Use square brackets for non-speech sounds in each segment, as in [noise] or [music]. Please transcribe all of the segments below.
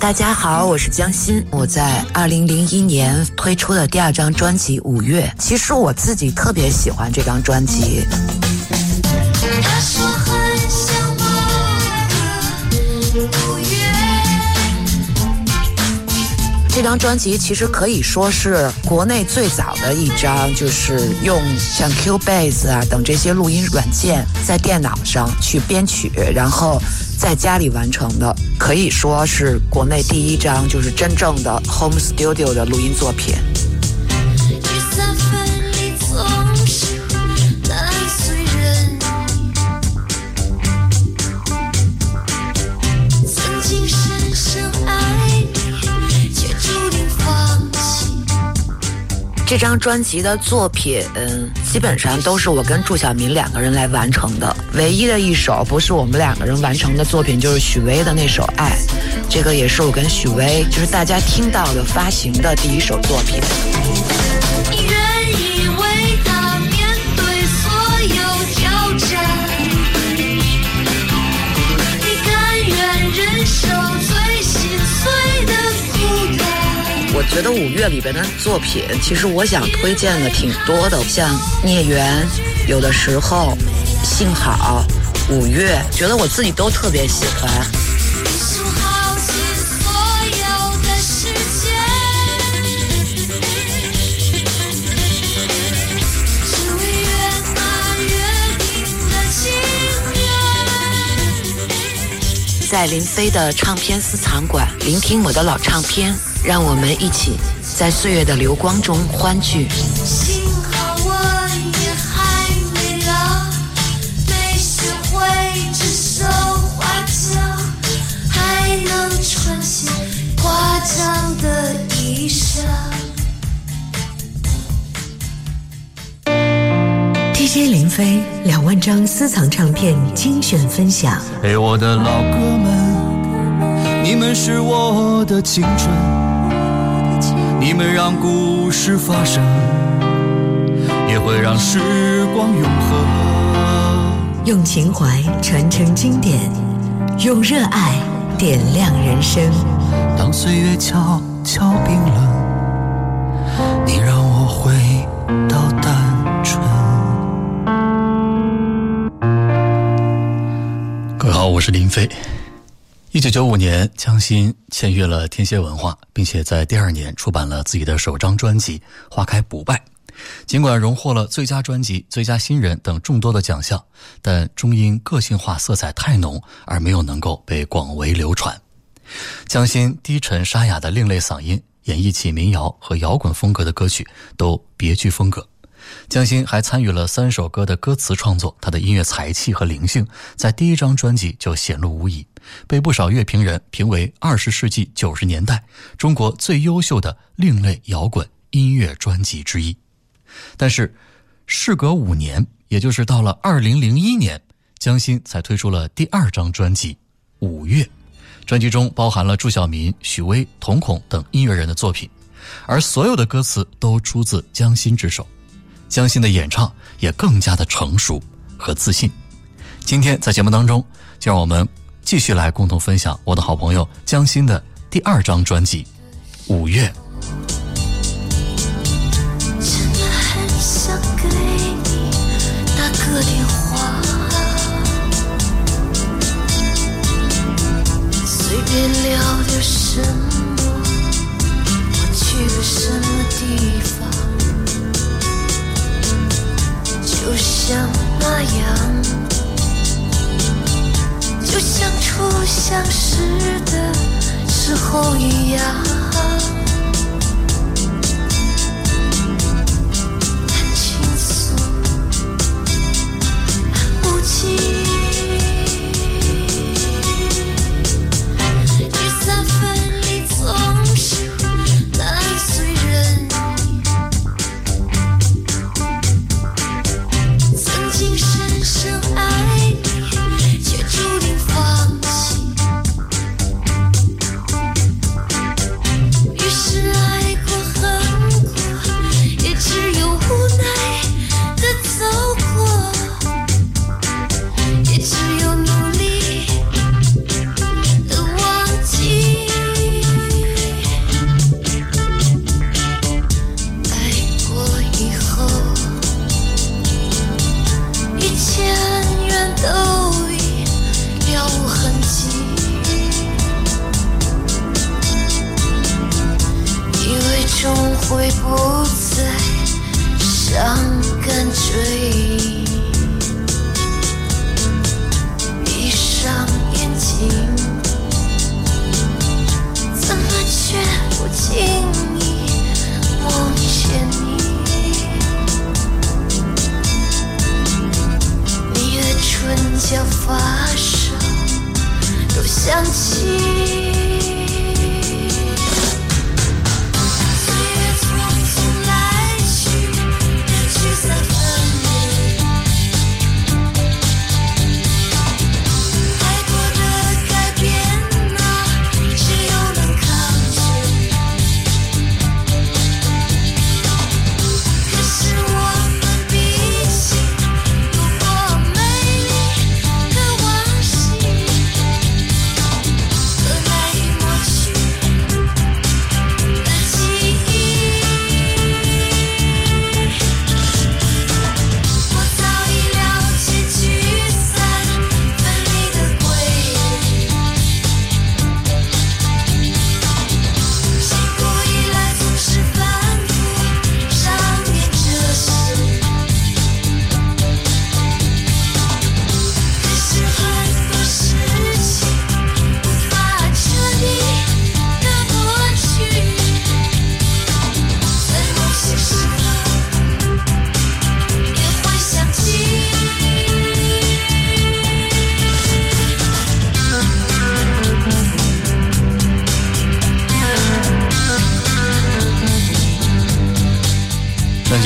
大家好，我是江欣。我在二零零一年推出的第二张专辑《五月》，其实我自己特别喜欢这张专辑。这张专辑其实可以说是国内最早的一张，就是用像 Q Base 啊等这些录音软件在电脑上去编曲，然后。在家里完成的，可以说是国内第一张就是真正的 home studio 的录音作品。这张专辑的作品，基本上都是我跟祝晓明两个人来完成的。唯一的一首不是我们两个人完成的作品，就是许巍的那首《爱》，这个也是我跟许巍，就是大家听到的发行的第一首作品。我觉得五月里边的作品，其实我想推荐的挺多的，像孽缘，有的时候，幸好，五月，觉得我自己都特别喜欢。在林飞的唱片私藏馆，聆听我的老唱片。让我们一起在岁月的流光中欢聚。DJ 林飞两万张私藏唱片精选分享。嘿，我的老哥们，你们是我的青春。你们让故事发生，也会让时光永恒。用情怀传承经典，用热爱点亮人生。当岁月悄悄冰冷，你让我回到单纯。各位好，我是林飞。一九九五年，江心签约了天蝎文化，并且在第二年出版了自己的首张专辑《花开不败》。尽管荣获了最佳专辑、最佳新人等众多的奖项，但终因个性化色彩太浓而没有能够被广为流传。江心低沉沙哑的另类嗓音，演绎起民谣和摇滚风格的歌曲，都别具风格。江心还参与了三首歌的歌词创作，他的音乐才气和灵性在第一张专辑就显露无遗，被不少乐评人评为二十世纪九十年代中国最优秀的另类摇滚音乐专辑之一。但是，事隔五年，也就是到了二零零一年，江心才推出了第二张专辑《五月》，专辑中包含了祝晓民、许巍、瞳孔等音乐人的作品，而所有的歌词都出自江心之手。江心的演唱也更加的成熟和自信。今天在节目当中，就让我们继续来共同分享我的好朋友江心的第二张专辑《五月》。真的很想给你打个电话，随便聊点什么，像那样就像初相识的时候一样倾诉不尽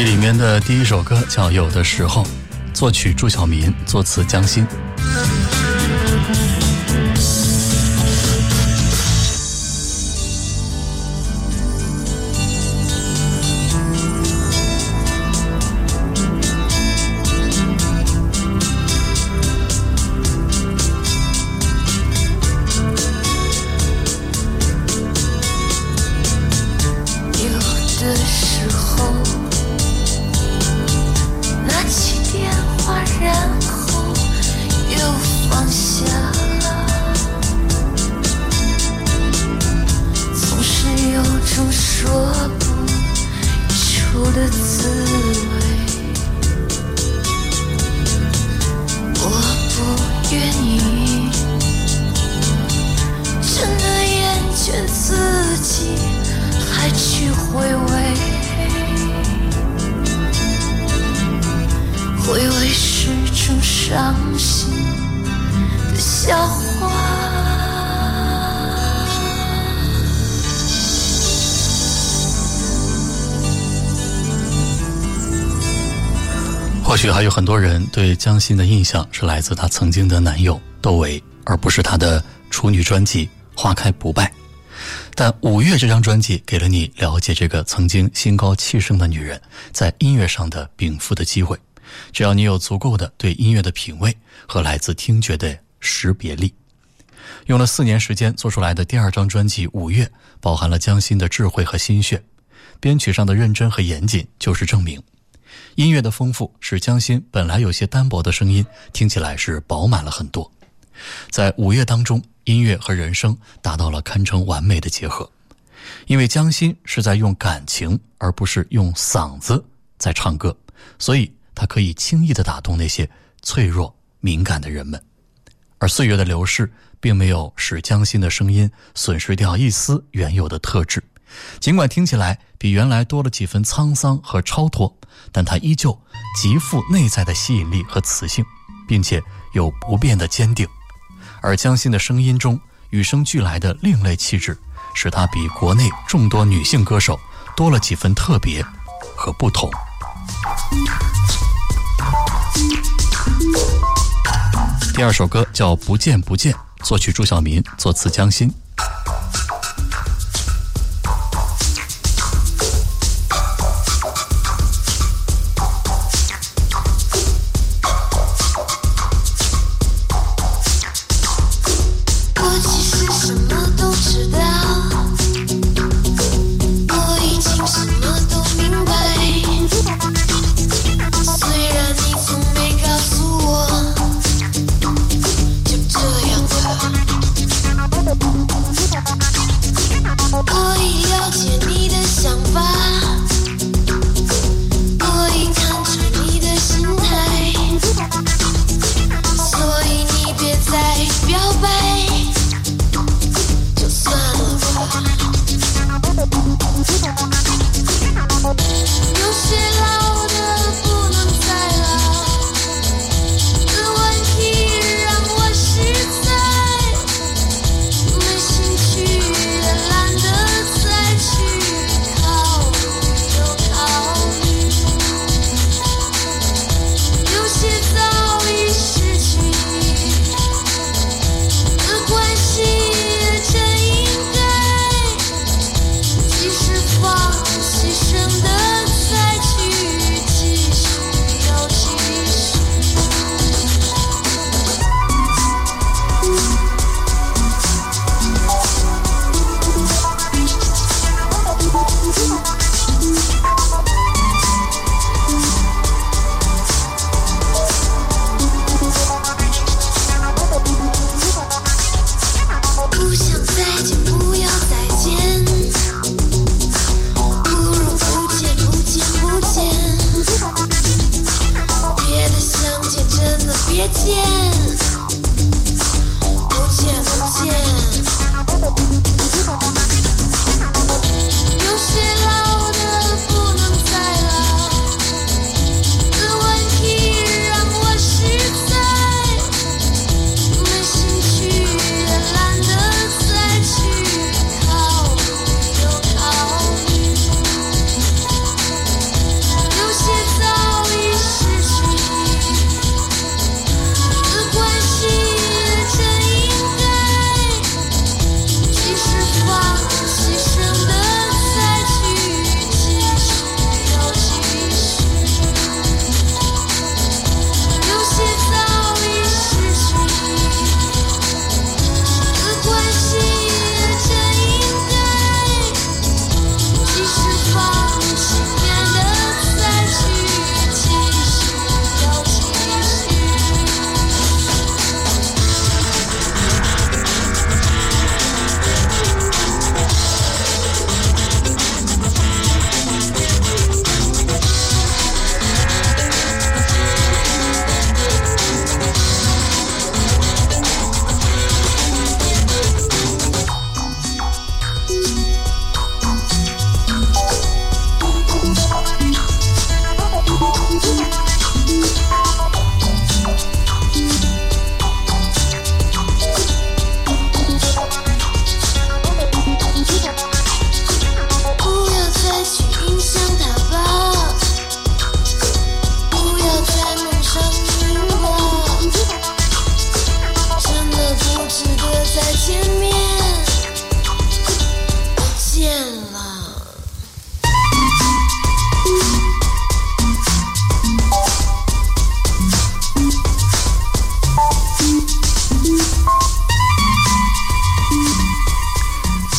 辑里面的第一首歌叫《有的时候》，作曲朱晓明，作词江心。江心的印象是来自她曾经的男友窦唯，而不是她的处女专辑《花开不败》。但《五月》这张专辑给了你了解这个曾经心高气盛的女人在音乐上的禀赋的机会。只要你有足够的对音乐的品味和来自听觉的识别力，用了四年时间做出来的第二张专辑《五月》，包含了江心的智慧和心血，编曲上的认真和严谨就是证明。音乐的丰富使江心本来有些单薄的声音听起来是饱满了很多。在五月当中，音乐和人声达到了堪称完美的结合。因为江心是在用感情，而不是用嗓子在唱歌，所以他可以轻易地打动那些脆弱敏感的人们。而岁月的流逝，并没有使江心的声音损失掉一丝原有的特质。尽管听起来比原来多了几分沧桑和超脱，但它依旧极富内在的吸引力和磁性，并且有不变的坚定。而江心的声音中与生俱来的另类气质，使她比国内众多女性歌手多了几分特别和不同。第二首歌叫《不见不见》，作曲朱晓民，作词江心。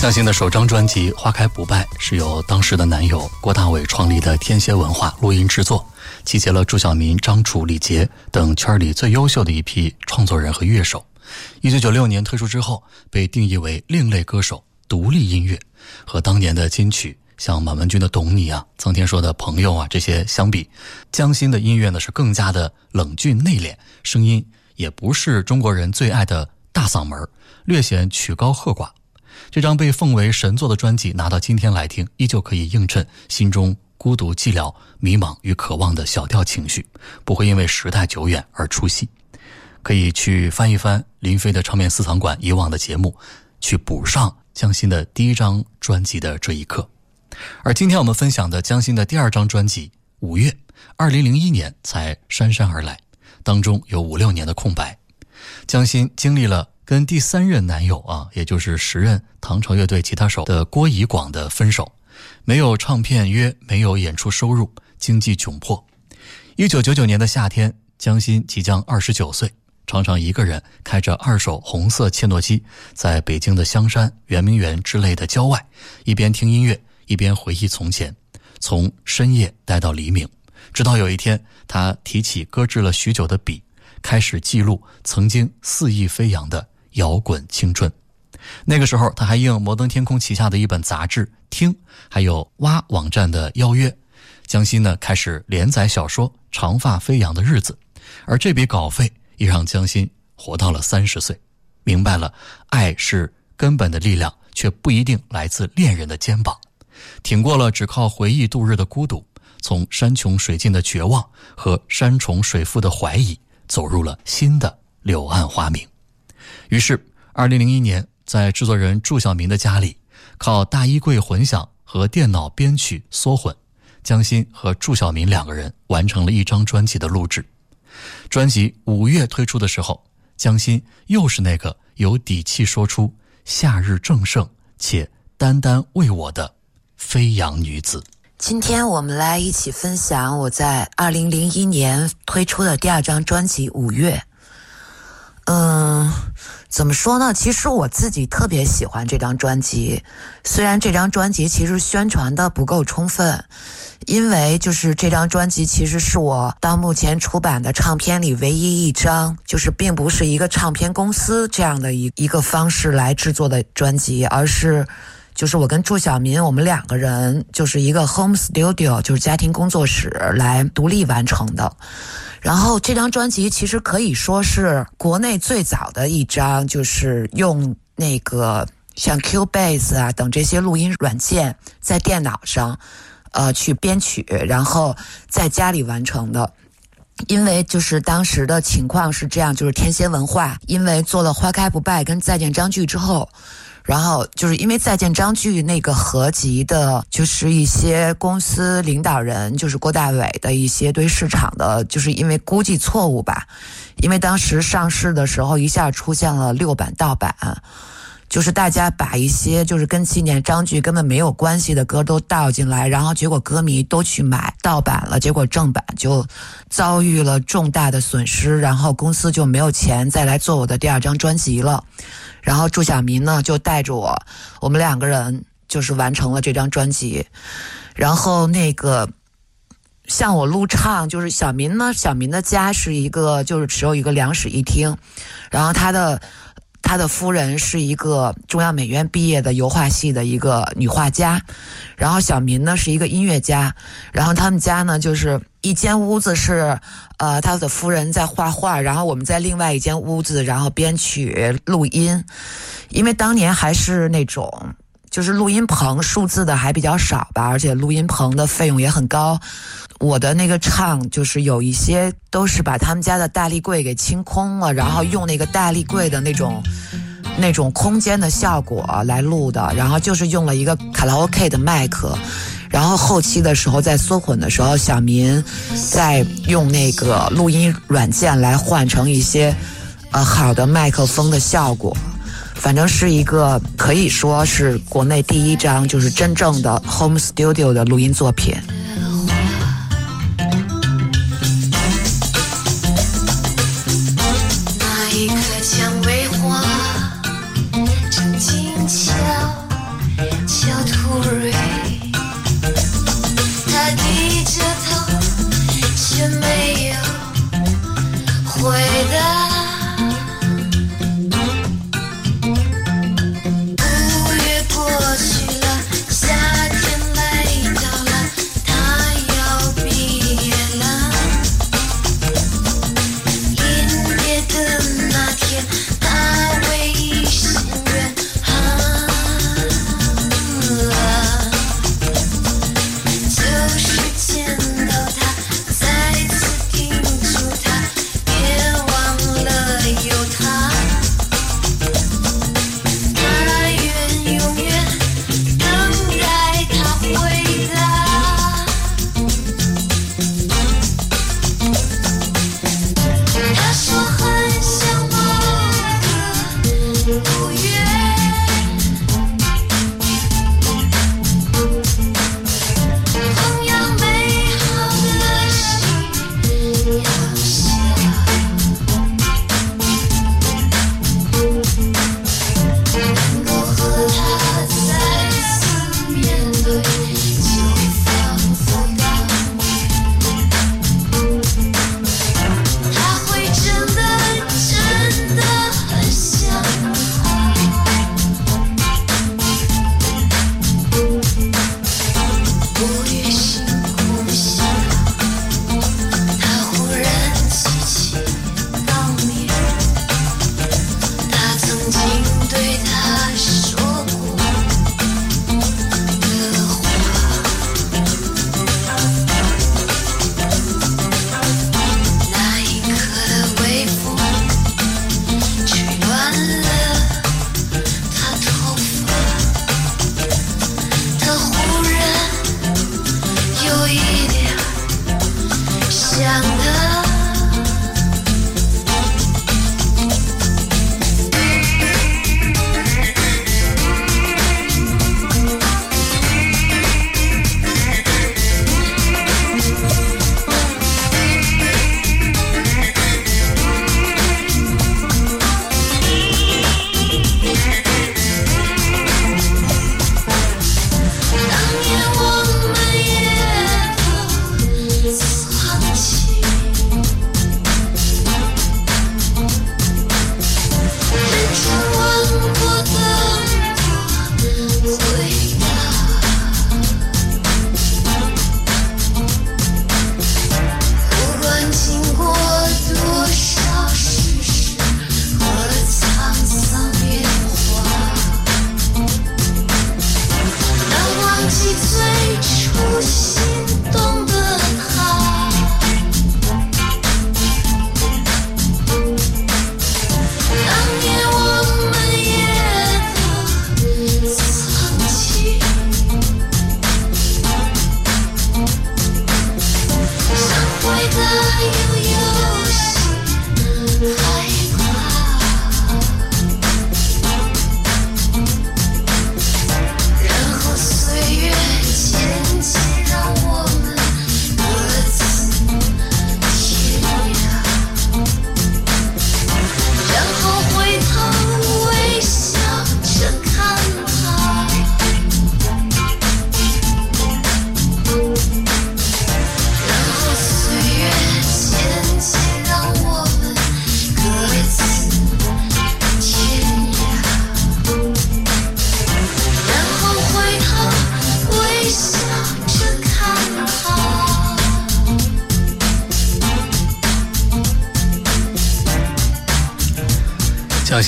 江心的首张专辑《花开不败》是由当时的男友郭大伟创立的天蝎文化录音制作，集结了朱晓明、张楚、李杰等圈里最优秀的一批创作人和乐手。一九九六年推出之后，被定义为另类歌手、独立音乐，和当年的金曲像满文军的《懂你》啊、曾天说的《朋友》啊这些相比，江心的音乐呢是更加的冷峻内敛，声音也不是中国人最爱的大嗓门，略显曲高和寡。这张被奉为神作的专辑拿到今天来听，依旧可以映衬心中孤独、寂寥、迷茫与渴望的小调情绪，不会因为时代久远而出戏。可以去翻一翻林飞的唱片私藏馆以往的节目，去补上江心的第一张专辑的这一刻。而今天我们分享的江心的第二张专辑《五月》，二零零一年才姗姗而来，当中有五六年的空白。江心经历了跟第三任男友啊，也就是时任唐朝乐队吉他手的郭怡广的分手，没有唱片约，没有演出收入，经济窘迫。一九九九年的夏天，江欣即将二十九岁。常常一个人开着二手红色切诺基，在北京的香山、圆明园之类的郊外，一边听音乐，一边回忆从前，从深夜待到黎明，直到有一天，他提起搁置了许久的笔，开始记录曾经肆意飞扬的摇滚青春。那个时候，他还应摩登天空旗下的一本杂志《听》还有蛙网站的邀约，江心呢开始连载小说《长发飞扬的日子》，而这笔稿费。也让江心活到了三十岁，明白了爱是根本的力量，却不一定来自恋人的肩膀。挺过了只靠回忆度日的孤独，从山穷水尽的绝望和山重水复的怀疑，走入了新的柳暗花明。于是，二零零一年，在制作人祝晓明的家里，靠大衣柜混响和电脑编曲缩混，江心和祝晓明两个人完成了一张专辑的录制。专辑五月推出的时候，江心又是那个有底气说出“夏日正盛”且单单为我的飞扬女子。今天我们来一起分享我在二零零一年推出的第二张专辑《五月》。嗯，怎么说呢？其实我自己特别喜欢这张专辑，虽然这张专辑其实宣传的不够充分，因为就是这张专辑其实是我到目前出版的唱片里唯一一张，就是并不是一个唱片公司这样的一一个方式来制作的专辑，而是就是我跟祝晓明我们两个人就是一个 home studio，就是家庭工作室来独立完成的。然后这张专辑其实可以说是国内最早的一张，就是用那个像 Cubase 啊等这些录音软件在电脑上，呃去编曲，然后在家里完成的。因为就是当时的情况是这样，就是天蝎文化因为做了《花开不败》跟《再见张炬》之后。然后就是因为再见张炬那个合集的，就是一些公司领导人，就是郭大伟的一些对市场的，就是因为估计错误吧，因为当时上市的时候一下出现了六版盗版，就是大家把一些就是跟纪念张炬根本没有关系的歌都倒进来，然后结果歌迷都去买盗版了，结果正版就遭遇了重大的损失，然后公司就没有钱再来做我的第二张专辑了。然后祝小明呢就带着我，我们两个人就是完成了这张专辑。然后那个像我录唱，就是小明呢，小明的家是一个就是只有一个两室一厅，然后他的他的夫人是一个中央美院毕业的油画系的一个女画家，然后小明呢是一个音乐家，然后他们家呢就是一间屋子是。呃，他的夫人在画画，然后我们在另外一间屋子，然后编曲录音。因为当年还是那种，就是录音棚数字的还比较少吧，而且录音棚的费用也很高。我的那个唱就是有一些都是把他们家的大立柜给清空了，然后用那个大立柜的那种那种空间的效果来录的，然后就是用了一个卡拉 OK 的麦克。然后后期的时候，在缩混的时候，小民在用那个录音软件来换成一些呃好的麦克风的效果，反正是一个可以说是国内第一张就是真正的 home studio 的录音作品。那一颗蔷薇花，真静悄，小兔蕊，他低着头，却没有回答。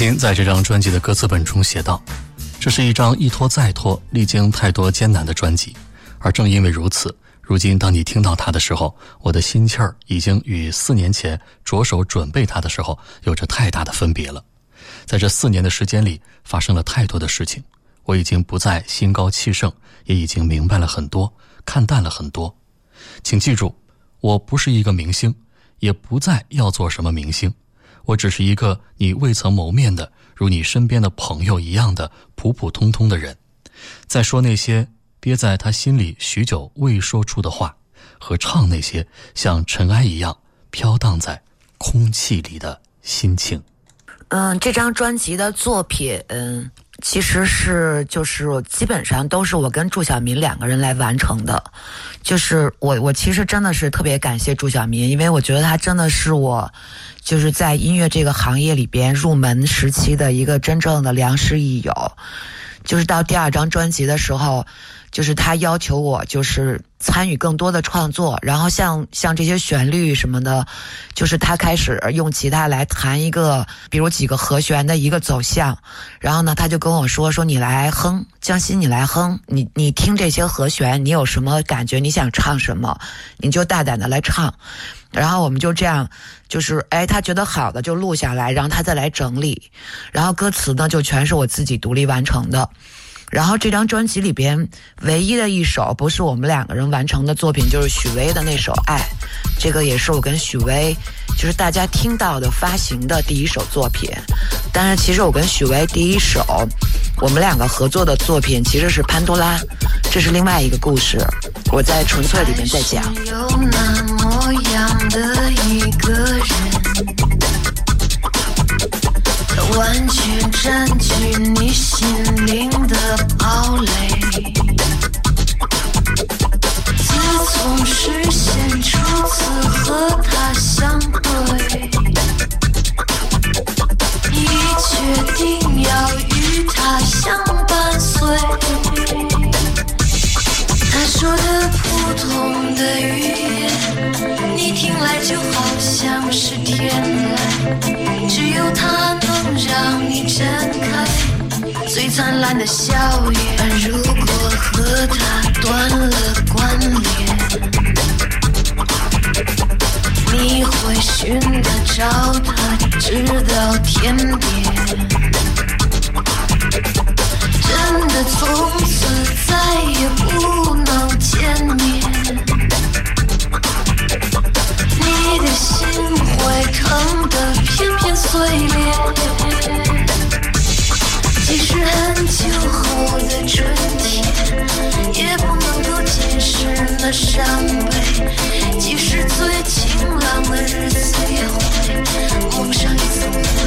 蒋欣在这张专辑的歌词本中写道：“这是一张一拖再拖、历经太多艰难的专辑，而正因为如此，如今当你听到它的时候，我的心气儿已经与四年前着手准备它的时候有着太大的分别了。在这四年的时间里，发生了太多的事情，我已经不再心高气盛，也已经明白了很多，看淡了很多。请记住，我不是一个明星，也不再要做什么明星。”我只是一个你未曾谋面的，如你身边的朋友一样的普普通通的人，在说那些憋在他心里许久未说出的话，和唱那些像尘埃一样飘荡在空气里的心情。嗯，这张专辑的作品，其实是就是基本上都是我跟祝晓明两个人来完成的，就是我我其实真的是特别感谢祝晓明，因为我觉得他真的是我就是在音乐这个行业里边入门时期的一个真正的良师益友，就是到第二张专辑的时候。就是他要求我就是参与更多的创作，然后像像这些旋律什么的，就是他开始用吉他来弹一个，比如几个和弦的一个走向，然后呢，他就跟我说说你来哼，江心你来哼，你你听这些和弦，你有什么感觉？你想唱什么，你就大胆的来唱，然后我们就这样，就是哎，他觉得好的就录下来，然后他再来整理，然后歌词呢就全是我自己独立完成的。然后这张专辑里边唯一的一首不是我们两个人完成的作品，就是许巍的那首《爱》，这个也是我跟许巍，就是大家听到的发行的第一首作品。但是其实我跟许巍第一首我们两个合作的作品其实是《潘多拉》，这是另外一个故事，我在纯粹里面在讲。有那么样的一个人，他完全占据你心灵的堡垒。自从视线初次和他相对，已决定要与他相伴随。说的普通的语言，你听来就好像是天籁，只有它能让你睁开最灿烂的笑颜。如果和它断了关联，你会寻得着它直到天边。真的从此再也不能见面，你的心会疼得片片碎裂。即使很久后的春天，也不能够解释那伤悲。即使最晴朗的日子，也会蒙上一层灰。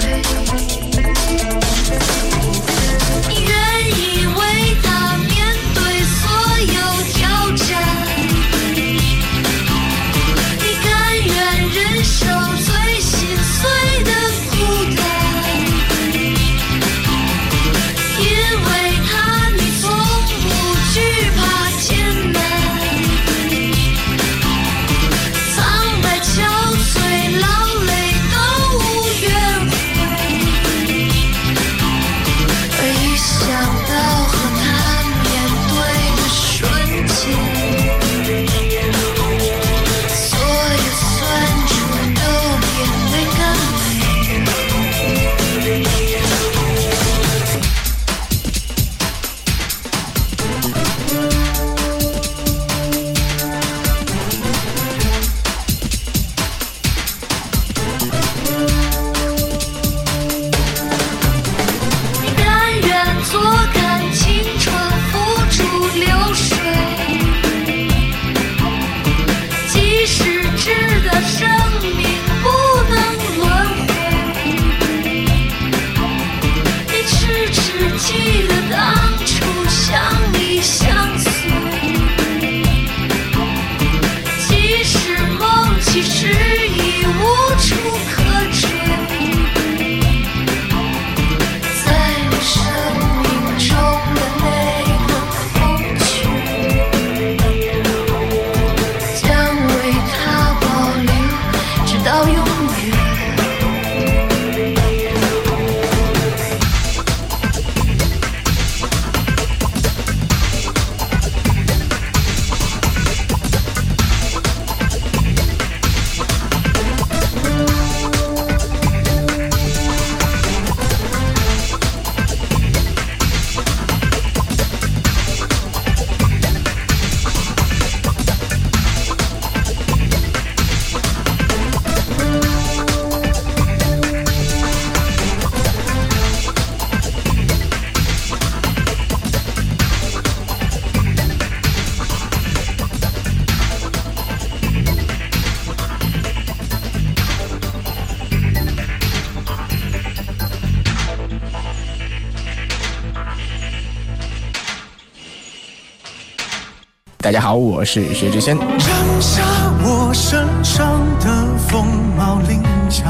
好，我是薛之谦。扔下我身上的凤毛麟角，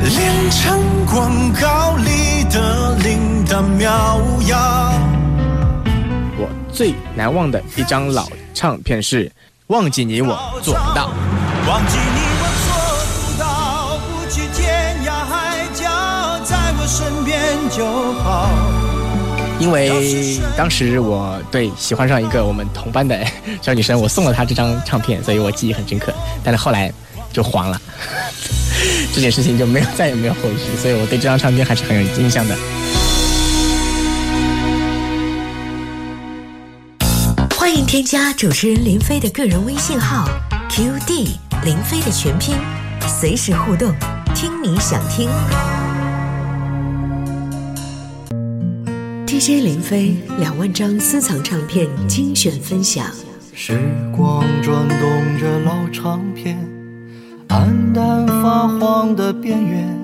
练成广告里的灵丹妙药。我最难忘的一张老唱片是《忘记你我做不到》。忘记你我做不到，不去天涯海角，在我身边就好。因为当时我对喜欢上一个我们同班的 [laughs] 小女生，我送了她这张唱片，所以我记忆很深刻。但是后来就黄了，[laughs] 这件事情就没有再也没有后续，所以我对这张唱片还是很有印象的。欢迎添加主持人林飞的个人微信号 QD 林飞的全拼，随时互动，听你想听。DJ 林飞两万张私藏唱片精选分享，时光转动着老唱片，黯淡发黄的边缘。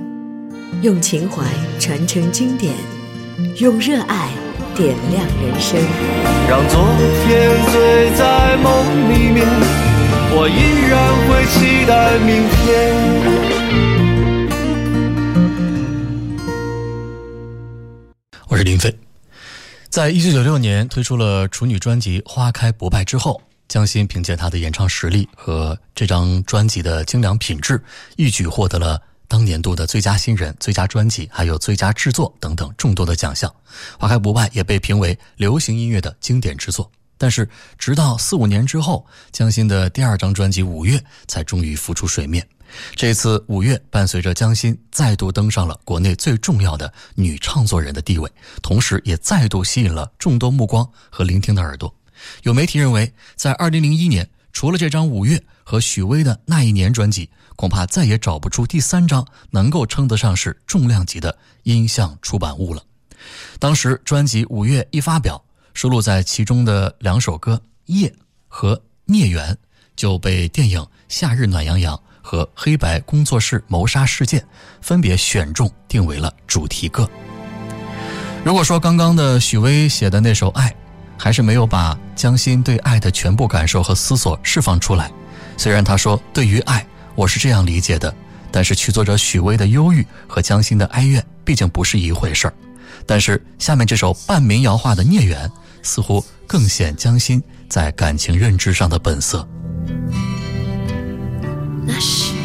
用情怀传承经典，用热爱点亮人生。让昨天醉在梦里面，我依然会期待明天。我是林飞。在一九九六年推出了处女专辑《花开不败》之后，江心凭借她的演唱实力和这张专辑的精良品质，一举获得了当年度的最佳新人、最佳专辑，还有最佳制作等等众多的奖项。《花开不败》也被评为流行音乐的经典之作。但是，直到四五年之后，江心的第二张专辑《五月》才终于浮出水面。这次五月伴随着江心再度登上了国内最重要的女唱作人的地位，同时也再度吸引了众多目光和聆听的耳朵。有媒体认为，在二零零一年，除了这张五月和许巍的那一年专辑，恐怕再也找不出第三张能够称得上是重量级的音像出版物了。当时专辑五月一发表，收录在其中的两首歌《夜》和《孽缘》就被电影《夏日暖洋洋》。和黑白工作室谋杀事件分别选中定为了主题歌。如果说刚刚的许巍写的那首《爱》，还是没有把江心对爱的全部感受和思索释放出来，虽然他说对于爱我是这样理解的，但是曲作者许巍的忧郁和江心的哀怨毕竟不是一回事儿。但是下面这首半民谣化的《孽缘》，似乎更显江心在感情认知上的本色。那是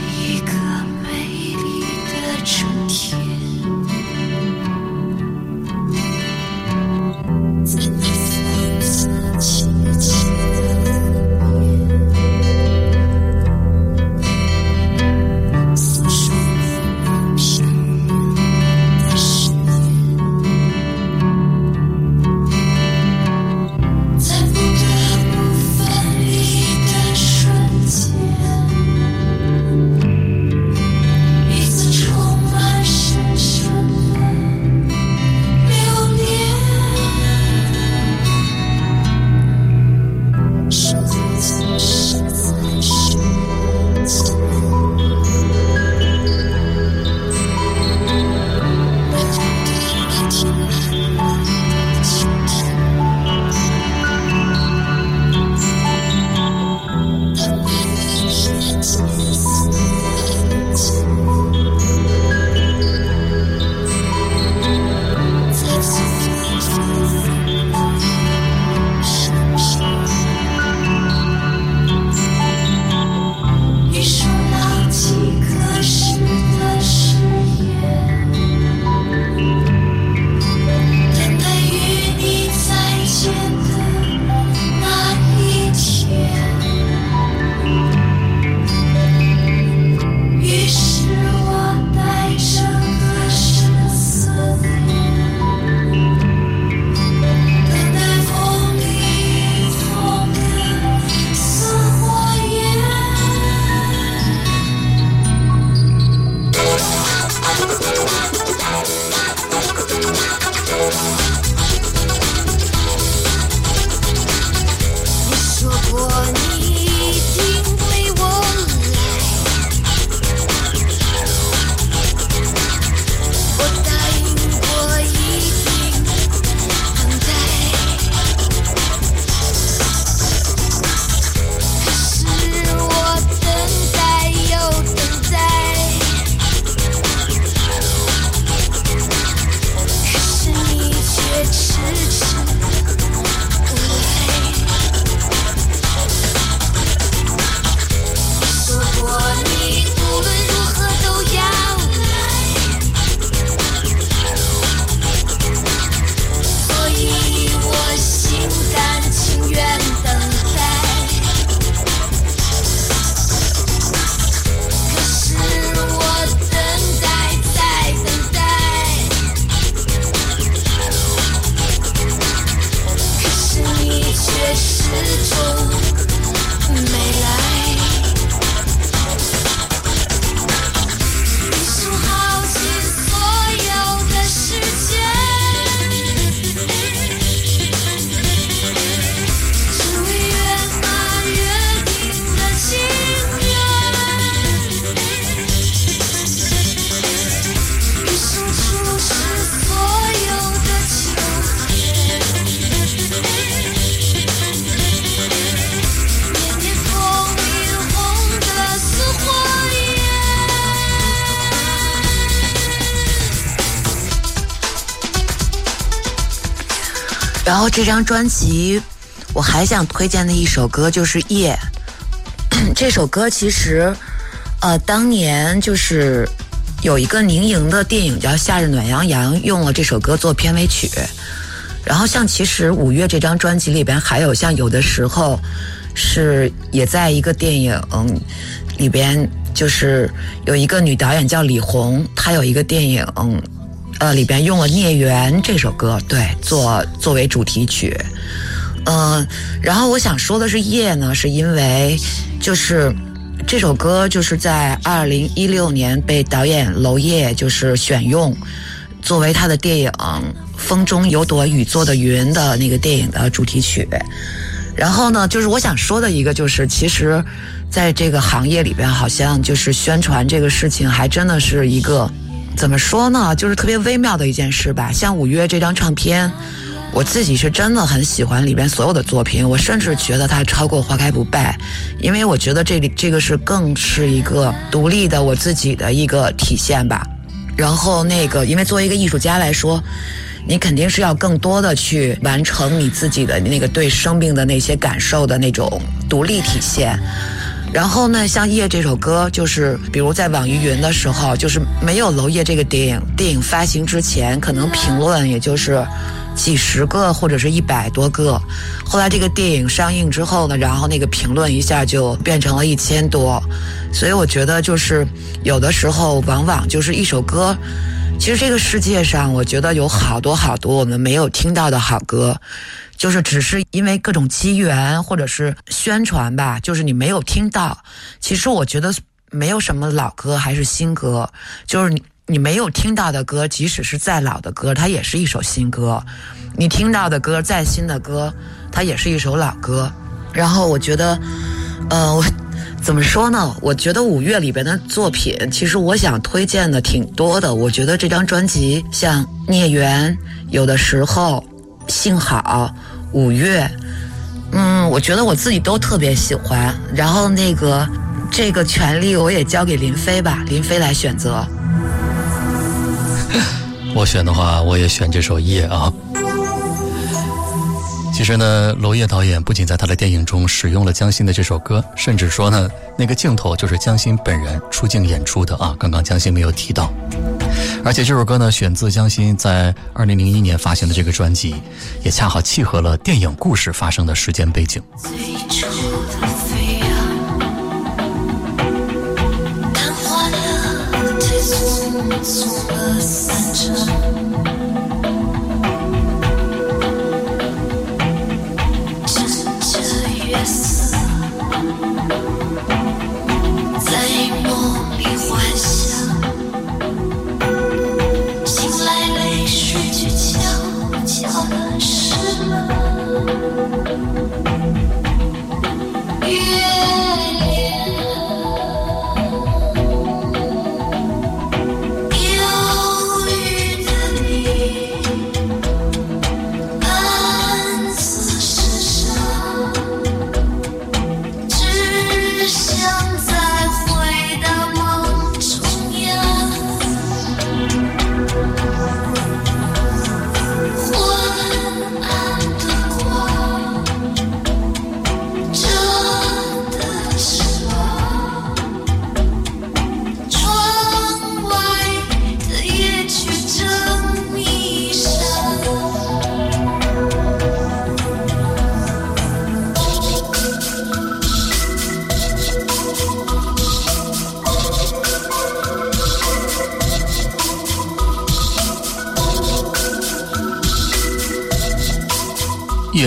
这张专辑我还想推荐的一首歌就是《夜》，[clears throat] 这首歌其实呃当年就是有一个宁莹的电影叫《夏日暖洋洋》，用了这首歌做片尾曲。然后像其实五月这张专辑里边还有像有的时候是也在一个电影里边，就是有一个女导演叫李红，她有一个电影呃里边用了《孽缘》这首歌，对，做作为主题曲。嗯，然后我想说的是《夜》呢，是因为就是这首歌就是在二零一六年被导演娄烨就是选用作为他的电影。风中有朵雨做的云的那个电影的主题曲，然后呢，就是我想说的一个，就是其实，在这个行业里边，好像就是宣传这个事情，还真的是一个怎么说呢，就是特别微妙的一件事吧。像五月这张唱片，我自己是真的很喜欢里边所有的作品，我甚至觉得它超过《花开不败》，因为我觉得这里这个是更是一个独立的我自己的一个体现吧。然后那个，因为作为一个艺术家来说。你肯定是要更多的去完成你自己的那个对生命的那些感受的那种独立体现。然后呢，像《夜》这首歌，就是比如在网易云的时候，就是没有娄烨这个电影电影发行之前，可能评论也就是几十个或者是一百多个。后来这个电影上映之后呢，然后那个评论一下就变成了一千多。所以我觉得，就是有的时候，往往就是一首歌。其实这个世界上，我觉得有好多好多我们没有听到的好歌，就是只是因为各种机缘或者是宣传吧，就是你没有听到。其实我觉得没有什么老歌还是新歌，就是你你没有听到的歌，即使是再老的歌，它也是一首新歌；你听到的歌再新的歌，它也是一首老歌。然后我觉得，呃，我。怎么说呢？我觉得五月里边的作品，其实我想推荐的挺多的。我觉得这张专辑像《孽缘》，有的时候，幸好，五月，嗯，我觉得我自己都特别喜欢。然后那个这个权利我也交给林飞吧，林飞来选择。[sighs] 我选的话，我也选这首《夜》啊。其实呢，娄烨导演不仅在他的电影中使用了江心的这首歌，甚至说呢，那个镜头就是江心本人出镜演出的啊。刚刚江心没有提到，而且这首歌呢，选自江心在二零零一年发行的这个专辑，也恰好契合了电影故事发生的时间背景。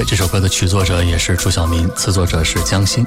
这首歌的曲作者也是朱晓明，词作者是江心。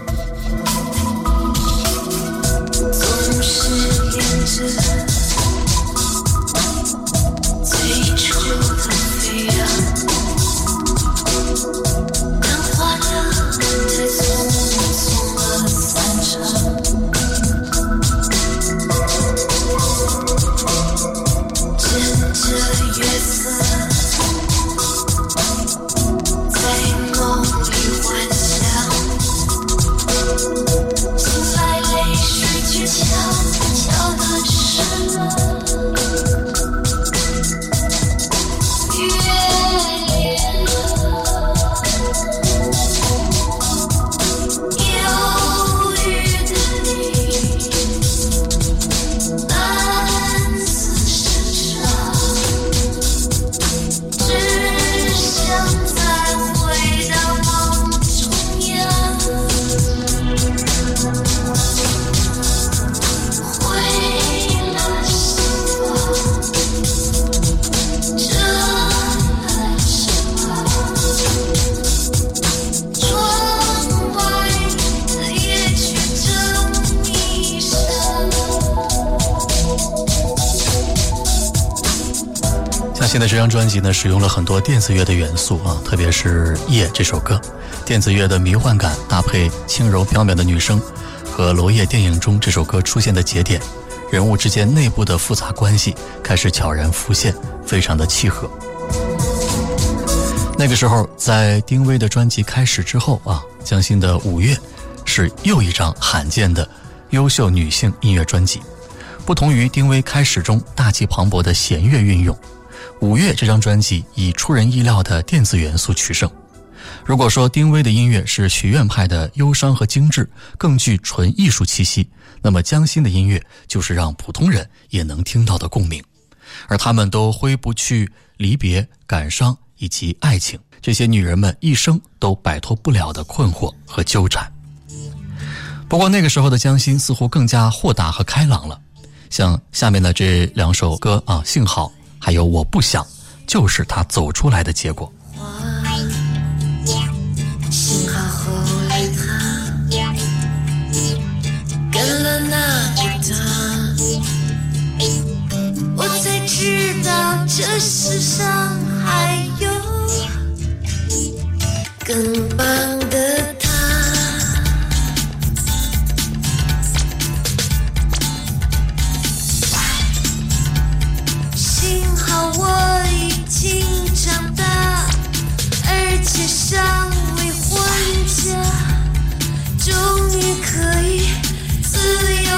现在这张专辑呢，使用了很多电子乐的元素啊，特别是《夜》这首歌，电子乐的迷幻感搭配轻柔飘渺的女声，和娄烨电影中这首歌出现的节点，人物之间内部的复杂关系开始悄然浮现，非常的契合。那个时候，在丁薇的专辑开始之后啊，江心的《五月》是又一张罕见的优秀女性音乐专辑。不同于丁薇开始中大气磅礴的弦乐运用，《五月》这张专辑以出人意料的电子元素取胜。如果说丁薇的音乐是学院派的忧伤和精致，更具纯艺术气息，那么江心的音乐就是让普通人也能听到的共鸣。而他们都挥不去离别、感伤。以及爱情，这些女人们一生都摆脱不了的困惑和纠缠。不过那个时候的江心似乎更加豁达和开朗了，像下面的这两首歌啊，幸好还有我不想，就是他走出来的结果。幸好后来他跟了那个他，我才知道这世上还有更棒的我已经长大，而且尚未婚嫁，终于可以自由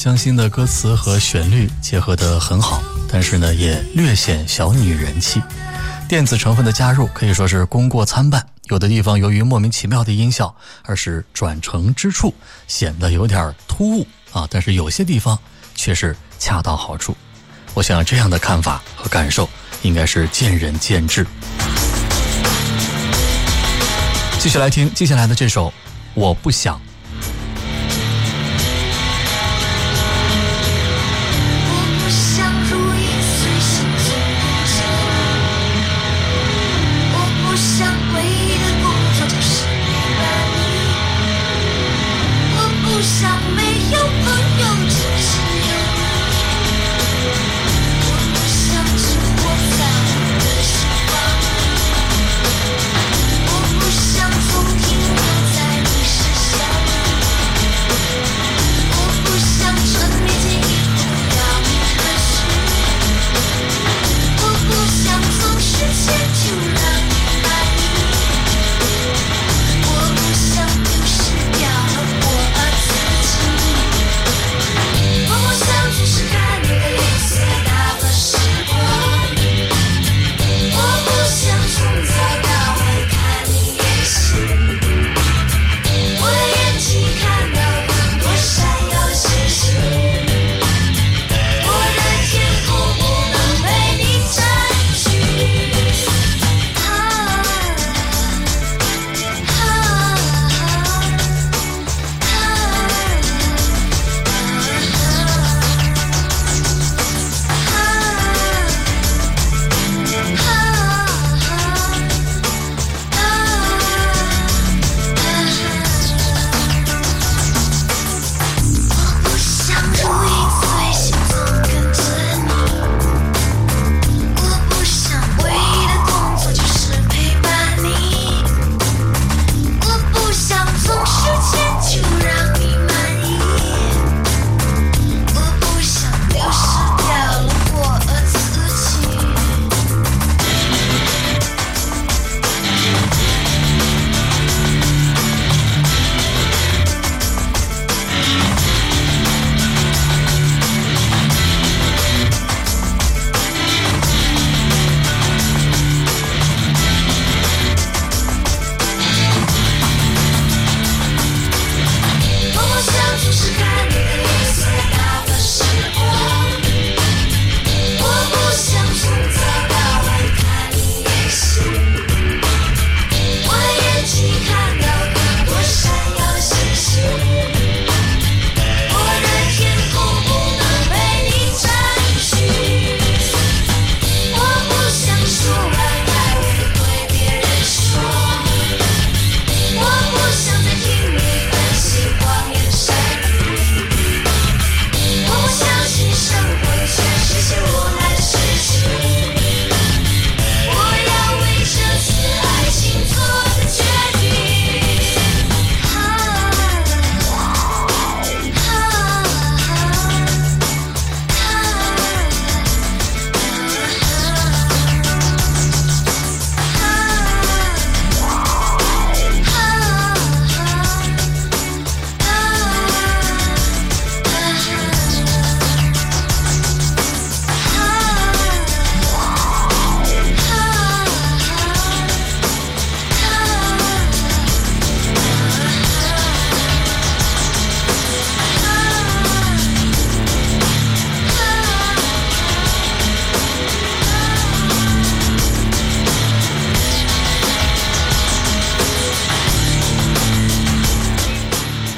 江心的歌词和旋律结合得很好，但是呢，也略显小女人气。电子成分的加入可以说是功过参半，有的地方由于莫名其妙的音效，而使转成之处显得有点突兀啊，但是有些地方却是恰到好处。我想这样的看法和感受应该是见仁见智。继续来听接下来的这首《我不想》，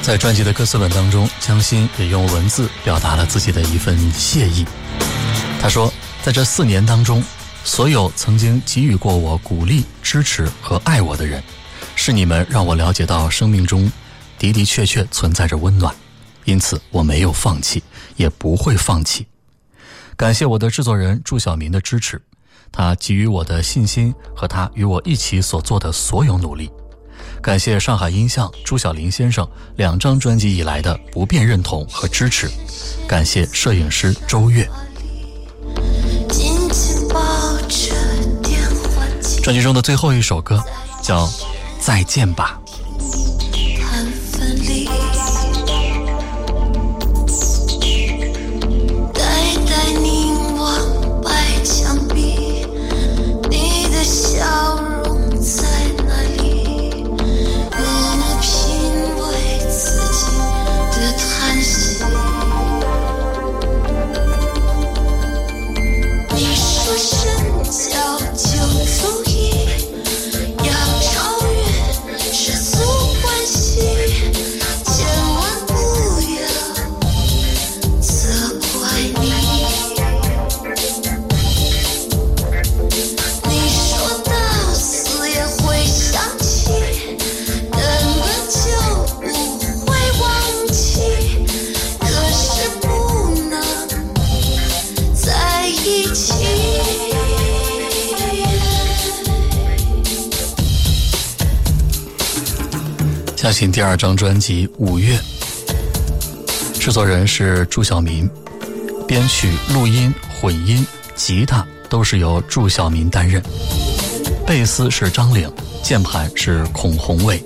在专辑的歌词本当中，江心也用文字表达了自己的一份谢意。他说，在这四年当中，所有曾经给予过我鼓励、支持和爱我的人，是你们让我了解到生命中的的确确存在着温暖，因此我没有放弃，也不会放弃。感谢我的制作人祝晓民的支持，他给予我的信心和他与我一起所做的所有努力。感谢上海音像朱晓林先生两张专辑以来的不变认同和支持，感谢摄影师周月。紧紧抱着电话机，专辑中的最后一首歌叫《再见吧》。再请第二张专辑《五月》，制作人是朱晓明，编曲、录音、混音、吉他都是由朱晓明担任，贝斯是张岭，键盘是孔宏伟。